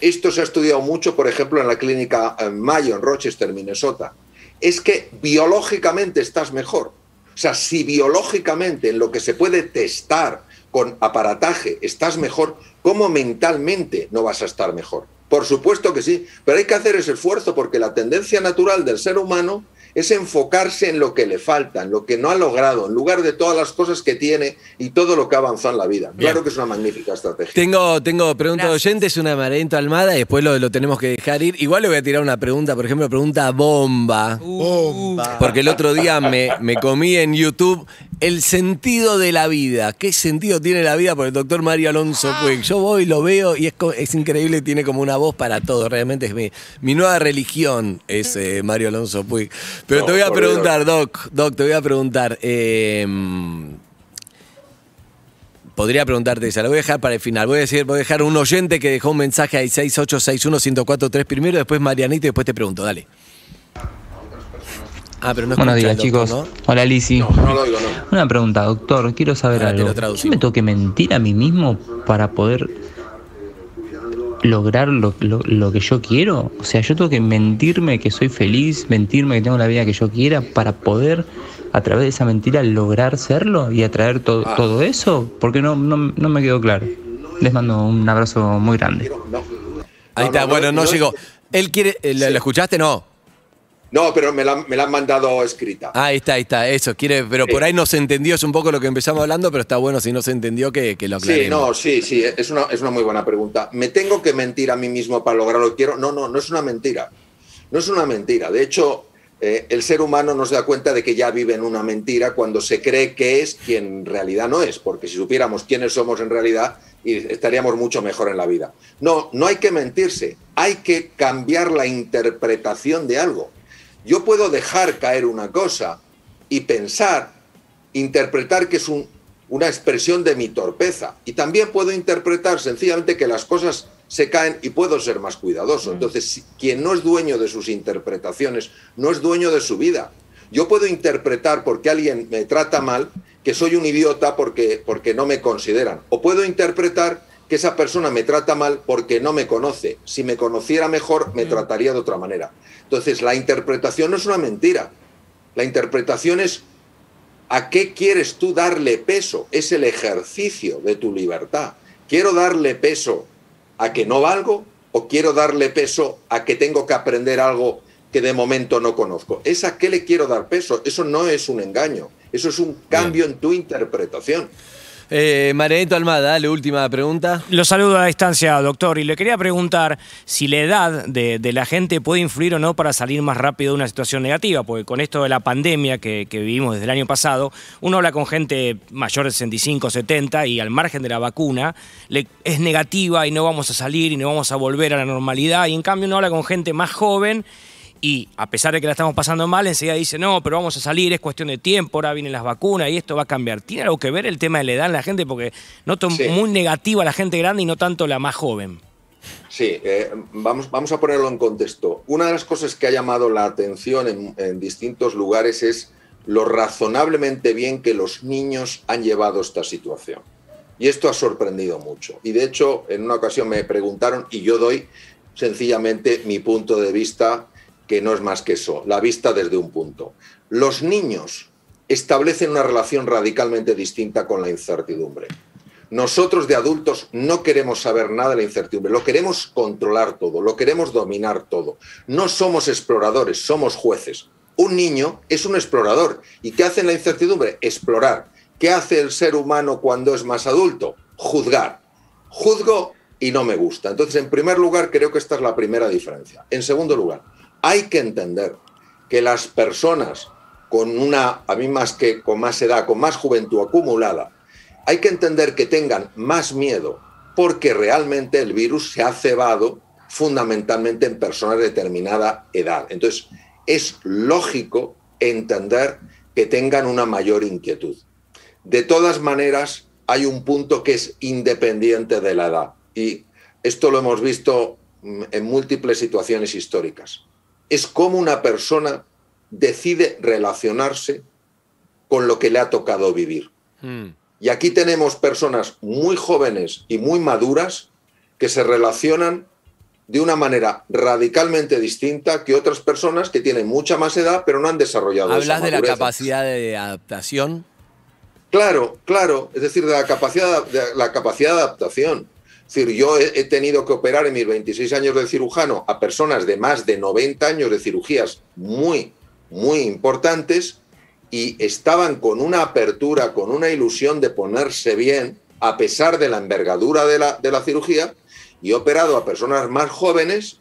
esto se ha estudiado mucho, por ejemplo, en la clínica Mayo en Rochester, Minnesota, es que biológicamente estás mejor. O sea, si biológicamente en lo que se puede testar con aparataje estás mejor, ¿cómo mentalmente no vas a estar mejor? Por supuesto que sí, pero hay que hacer ese esfuerzo porque la tendencia natural del ser humano es enfocarse en lo que le falta, en lo que no ha logrado, en lugar de todas las cosas que tiene y todo lo que ha avanzado en la vida. Claro que es una magnífica estrategia. Tengo, tengo pregunta de oyentes, una de Marento Almada, y después lo, lo tenemos que dejar ir. Igual le voy a tirar una pregunta, por ejemplo, pregunta bomba. Bomba. Porque el otro día me, me comí en YouTube el sentido de la vida. ¿Qué sentido tiene la vida por el doctor Mario Alonso Puig? Yo voy, lo veo y es, es increíble, tiene como una voz para todo. Realmente es mi, mi nueva religión, es eh, Mario Alonso Puig. Pero No, te voy a preguntar, Doc, Doc, te voy a preguntar. eh, Podría preguntarte esa, la voy a dejar para el final. Voy a decir, voy a dejar un oyente que dejó un mensaje ahí 6861-1043 primero, después Marianito y después te pregunto, dale. Ah, pero no Buenos días, doctor, chicos. ¿no? Hola, Lisi. No, no lo digo, no. Una pregunta, doctor. Quiero saber Ahora te lo algo. ¿Yo me tengo que mentir a mí mismo para poder lograr lo, lo- lo que yo quiero? O sea, yo tengo que mentirme que soy feliz, mentirme que tengo la vida que yo quiera para poder, a través de esa mentira, lograr serlo y atraer to- Ah. todo eso. Porque no, no, no me quedó claro. Les mando un abrazo muy grande. Ahí está, no, bueno, no, llegó. Él quiere, eh, ¿lo, Sí. lo escuchaste? No. No, pero me la, me la han mandado escrita. Ah, ahí está, ahí está, eso, quiere, pero Sí. por ahí no se entendió, es un poco lo que empezamos hablando, pero está bueno si no se entendió que, que lo aclaremos. Sí, no, sí, sí, es una, es una muy buena pregunta. ¿Me tengo que mentir a mí mismo para lograr lo que quiero? No, no, no es una mentira. No es una mentira. De hecho, eh, el ser humano no se da cuenta de que ya vive en una mentira cuando se cree que es quien en realidad no es, porque si supiéramos quiénes somos en realidad, estaríamos mucho mejor en la vida. No, no hay que mentirse, hay que cambiar la interpretación de algo. Yo puedo dejar caer una cosa y pensar, interpretar que es un- una expresión de mi torpeza. Y también puedo interpretar sencillamente que las cosas se caen y puedo ser más cuidadoso. Entonces, si- quien no es dueño de sus interpretaciones, no es dueño de su vida. Yo puedo interpretar porque alguien me trata mal que soy un idiota porque, porque no me consideran. O puedo interpretar que esa persona me trata mal porque no me conoce. Si me conociera mejor, me trataría de otra manera. Entonces, la interpretación no es una mentira. La interpretación es a qué quieres tú darle peso. Es el ejercicio de tu libertad. ¿Quiero darle peso a que no valgo o quiero darle peso a que tengo que aprender algo que de momento no conozco? ¿Es a qué le quiero dar peso? Eso no es un engaño. Eso es un cambio en tu interpretación. Eh, Almada, dale, última pregunta. Lo saludo a distancia, doctor, y le quería preguntar si la edad de, la gente puede influir o no para salir más rápido de una situación negativa, porque con esto de la pandemia que, vivimos desde el año pasado, uno habla con gente mayor de 65, 70 y al margen de la vacuna es negativa y no vamos a salir y no vamos a volver a la normalidad, y en cambio uno habla con gente más joven y a pesar de que la estamos pasando mal, enseguida dice, no, pero vamos a salir, es cuestión de tiempo, ahora vienen las vacunas y esto va a cambiar. ¿Tiene algo que ver el tema de la edad en la gente? Porque noto Sí. muy negativa a la gente grande y no tanto la más joven. Sí, eh, vamos, vamos a ponerlo en contexto. Una de las cosas que ha llamado la atención en, en distintos lugares es lo razonablemente bien que los niños han llevado esta situación. Y esto ha sorprendido mucho. Y de hecho, en una ocasión me preguntaron, y yo doy sencillamente mi punto de vista, que no es más que eso, la vista desde un punto. Los niños establecen una relación radicalmente distinta con la incertidumbre. Nosotros de adultos no queremos saber nada de la incertidumbre, lo queremos controlar todo, lo queremos dominar todo. No somos exploradores, somos jueces. Un niño es un explorador. ¿Y qué hace en la incertidumbre? Explorar. ¿Qué hace el ser humano cuando es más adulto? Juzgar. Juzgo y no me gusta. Entonces, en primer lugar, creo que esta es la primera diferencia. En segundo lugar, hay que entender que las personas con una, a mí más que con más edad, con más juventud acumulada, hay que entender que tengan más miedo porque realmente el virus se ha cebado fundamentalmente en personas de determinada edad. Entonces, es lógico entender que tengan una mayor inquietud. De todas maneras, hay un punto que es independiente de la edad. Y esto lo hemos visto mm, en múltiples situaciones históricas. Es cómo una persona decide relacionarse con lo que le ha tocado vivir. Mm. Y aquí tenemos personas muy jóvenes y muy maduras que se relacionan de una manera radicalmente distinta que otras personas que tienen mucha más edad pero no han desarrollado esa ¿Hablas de la capacidad de adaptación? Claro, claro, es decir, de la capacidad de, la capacidad de adaptación. Es decir, yo he, he tenido que operar en mis 26 años de cirujano a personas de más de 90 años de cirugías muy, muy importantes y estaban con una apertura, con una ilusión de ponerse bien, a pesar de la envergadura de la, de la cirugía, y he operado a personas más jóvenes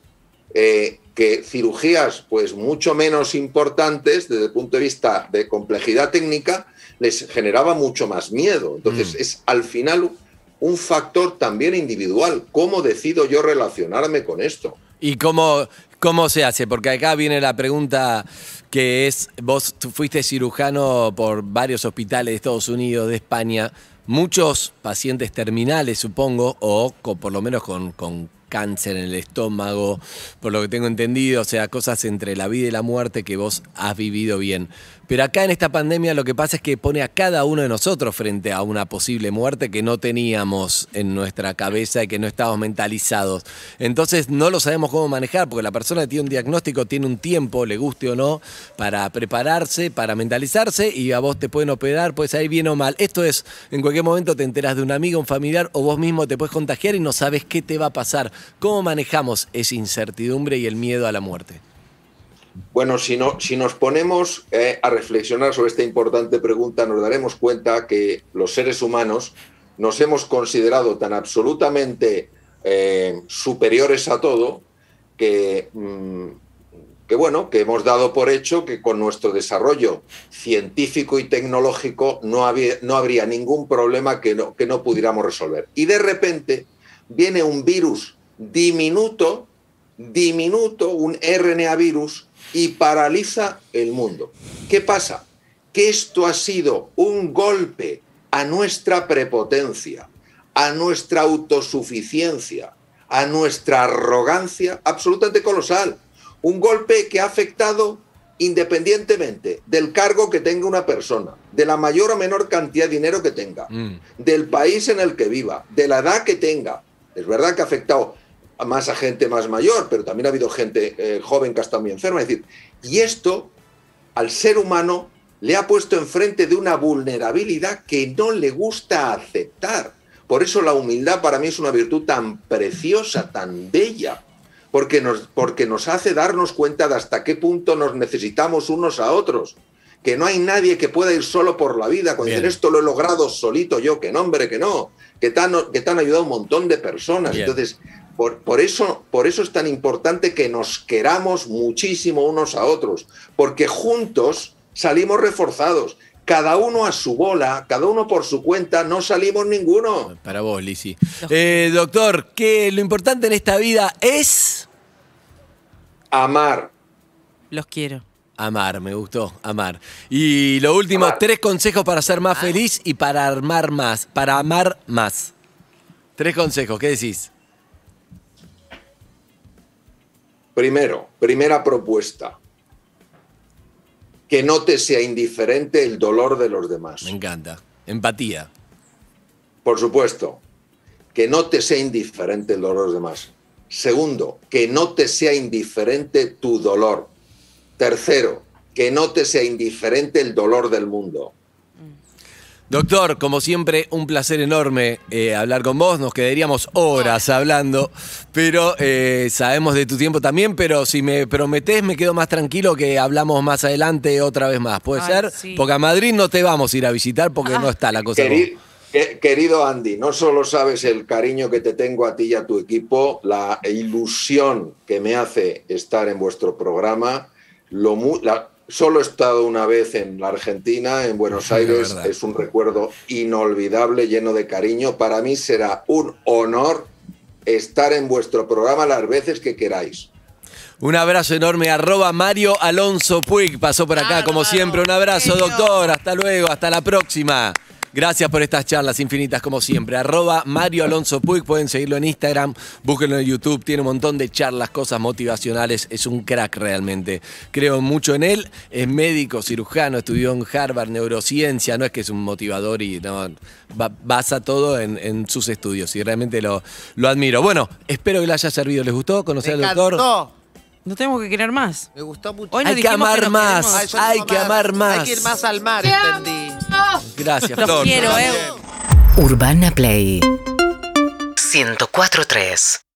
eh, que cirugías pues mucho menos importantes desde el punto de vista de complejidad técnica les generaba mucho más miedo. Entonces Mm. es al final un factor también individual. ¿Cómo decido yo relacionarme con esto? ¿Y cómo, cómo se hace? Porque acá viene la pregunta que es, vos fuiste cirujano por varios hospitales de Estados Unidos, de España, muchos pacientes terminales, supongo, o por lo menos con, con cáncer en el estómago, por lo que tengo entendido, o sea, cosas entre la vida y la muerte que vos has vivido bien. Pero acá en esta pandemia lo que pasa es que pone a cada uno de nosotros frente a una posible muerte que no teníamos en nuestra cabeza y que no estábamos mentalizados. Entonces no lo sabemos cómo manejar, porque la persona que tiene un diagnóstico tiene un tiempo, le guste o no, para prepararse, para mentalizarse y a vos te pueden operar, puedes salir bien o mal. Esto es, en cualquier momento te enteras de un amigo, un familiar o vos mismo te puedes contagiar y no sabes qué te va a pasar. ¿Cómo manejamos esa incertidumbre y el miedo a la muerte? Bueno, si, no, si nos ponemos eh, a reflexionar sobre esta importante pregunta, nos daremos cuenta que los seres humanos nos hemos considerado tan absolutamente eh, superiores a todo que, mm, que, bueno, que hemos dado por hecho que con nuestro desarrollo científico y tecnológico no, había- no habría ningún problema que no, que no pudiéramos resolver. Y de repente viene un virus diminuto, diminuto, un RNA virus, y paraliza el mundo. ¿Qué pasa? Que esto ha sido un golpe a nuestra prepotencia, a nuestra autosuficiencia, a nuestra arrogancia absolutamente colosal. Un golpe que ha afectado independientemente del cargo que tenga una persona, de la mayor o menor cantidad de dinero que tenga, Mm. del país en el que viva, de la edad que tenga. Es verdad que ha afectado más a gente más mayor, pero también ha habido gente eh, joven que ha estado muy enferma. Es decir, y esto al ser humano le ha puesto enfrente de una vulnerabilidad que no le gusta aceptar. Por eso la humildad para mí es una virtud tan preciosa, tan bella, porque nos, porque nos hace darnos cuenta de hasta qué punto nos necesitamos unos a otros. Que no hay nadie que pueda ir solo por la vida. Cuando Bien. dicen esto lo he logrado solito yo, que no, hombre, que no. Que te han, que te han ayudado un montón de personas. Bien. Entonces, por, por eso, por eso es tan importante que nos queramos muchísimo unos a otros, porque juntos salimos reforzados. Cada uno a su bola, cada uno por su cuenta, no salimos ninguno. Para vos, Lisi. Eh, doctor, que lo importante en esta vida es Amar. Los quiero. amar, me gustó, amar. Y lo último, Amar. tres consejos para ser más feliz y para armar más, para amar más. Tres consejos, ¿qué decís? Primero, primera propuesta. Que no te sea indiferente el dolor de los demás. Me encanta. Empatía. Por supuesto, que no te sea indiferente el dolor de los demás. Segundo, que no te sea indiferente tu dolor. Tercero, que no te sea indiferente el dolor del mundo. Doctor, como siempre, un placer enorme eh, hablar con vos. Nos quedaríamos horas hablando, pero eh, sabemos de tu tiempo también. Pero si me prometés, me quedo más tranquilo que hablamos más adelante otra vez más. ¿Puede Ay, ser? sí. Porque a Madrid no te vamos a ir a visitar porque Ah. no está la cosa. Queri- que- querido Andy, no solo sabes el cariño que te tengo a ti y a tu equipo, la ilusión que me hace estar en vuestro programa, lo mu- la- solo he estado una vez en la Argentina, en Buenos Aires, es un recuerdo inolvidable, lleno de cariño. Para mí será un honor estar en vuestro programa las veces que queráis. Un abrazo enorme, arroba Mario Alonso Puig. Pasó por acá, como siempre. Un abrazo, doctor. Hasta luego, hasta la próxima. Gracias por estas charlas infinitas, como siempre. Arroba Mario Alonso Puig. Pueden seguirlo en Instagram, búsquenlo en YouTube. Tiene un montón de charlas, cosas motivacionales. Es un crack realmente. Creo mucho en él. Es médico, cirujano, estudió en Harvard, neurociencia. No es que es un motivador y no. ba- basa todo en, en sus estudios y realmente lo, lo admiro. Bueno, espero que le haya servido. ¿Les gustó conocer Me al doctor? encantó. No tenemos que querer más. Me gustó mucho. Hoy Hay que amar más. Ay, hay que amar más. Hay que ir más al mar, entendí. Gracias, Los Flor. quiero, eh. Urbana Play 104.3